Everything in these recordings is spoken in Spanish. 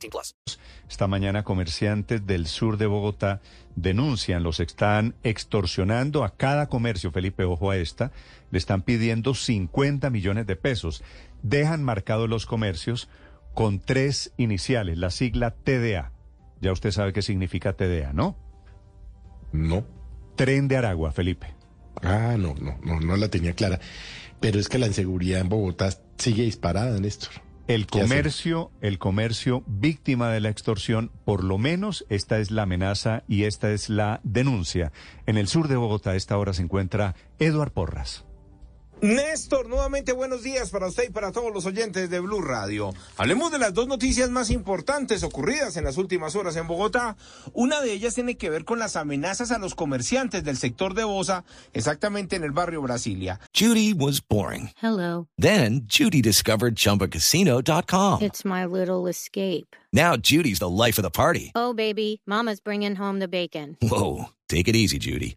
18 plus. Esta mañana comerciantes del sur de Bogotá denuncian, los están extorsionando a cada comercio, Felipe, ojo a esta, le están pidiendo 50 millones de pesos. Dejan marcados los comercios con tres iniciales, la sigla TDA. Ya usted sabe qué significa TDA, ¿no? No. Tren de Aragua, Felipe. Ah, no, no, no, no la tenía clara. Pero es que la inseguridad en Bogotá sigue disparada, Néstor. El comercio, el comercio víctima de la extorsión, por lo menos esta es la amenaza y esta es la denuncia. En el sur de Bogotá a esta hora se encuentra Eduard Porras. Néstor, nuevamente buenos días para usted y para todos los oyentes de Blue Radio. Hablemos de las dos noticias más importantes ocurridas en las últimas horas en Bogotá. Una de ellas tiene que ver con las amenazas a los comerciantes del sector de Bosa, exactamente en el barrio Brasilia. Judy was boring. Hello. Then Judy discovered ChumbaCasino.com. It's my little escape. Now Judy's the life of the party. Oh, baby, Mama's bringing home the bacon. Whoa, take it easy, Judy.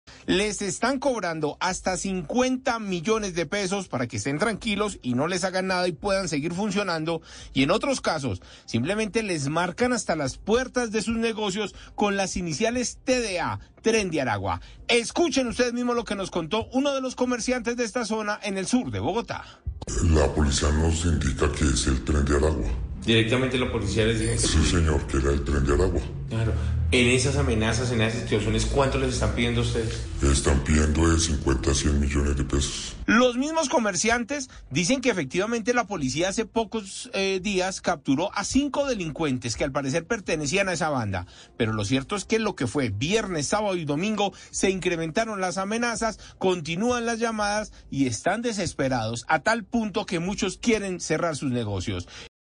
Les están cobrando hasta 50 millones de pesos para que estén tranquilos y no les hagan nada y puedan seguir funcionando. Y en otros casos, simplemente les marcan hasta las puertas de sus negocios con las iniciales TDA, Tren de Aragua. Escuchen ustedes mismos lo que nos contó uno de los comerciantes de esta zona en el sur de Bogotá. La policía nos indica que es el tren de Aragua. Directamente la policía les dijo que Sí, señor, que era el tren de Aragua. Claro. En esas amenazas, en esas situaciones, ¿cuánto les están pidiendo a ustedes? Están pidiendo de 50 a 100 millones de pesos. Los mismos comerciantes dicen que efectivamente la policía hace pocos eh, días capturó a cinco delincuentes que al parecer pertenecían a esa banda. Pero lo cierto es que lo que fue viernes, sábado y domingo se incrementaron las amenazas, continúan las llamadas y están desesperados a tal punto que muchos quieren cerrar sus negocios.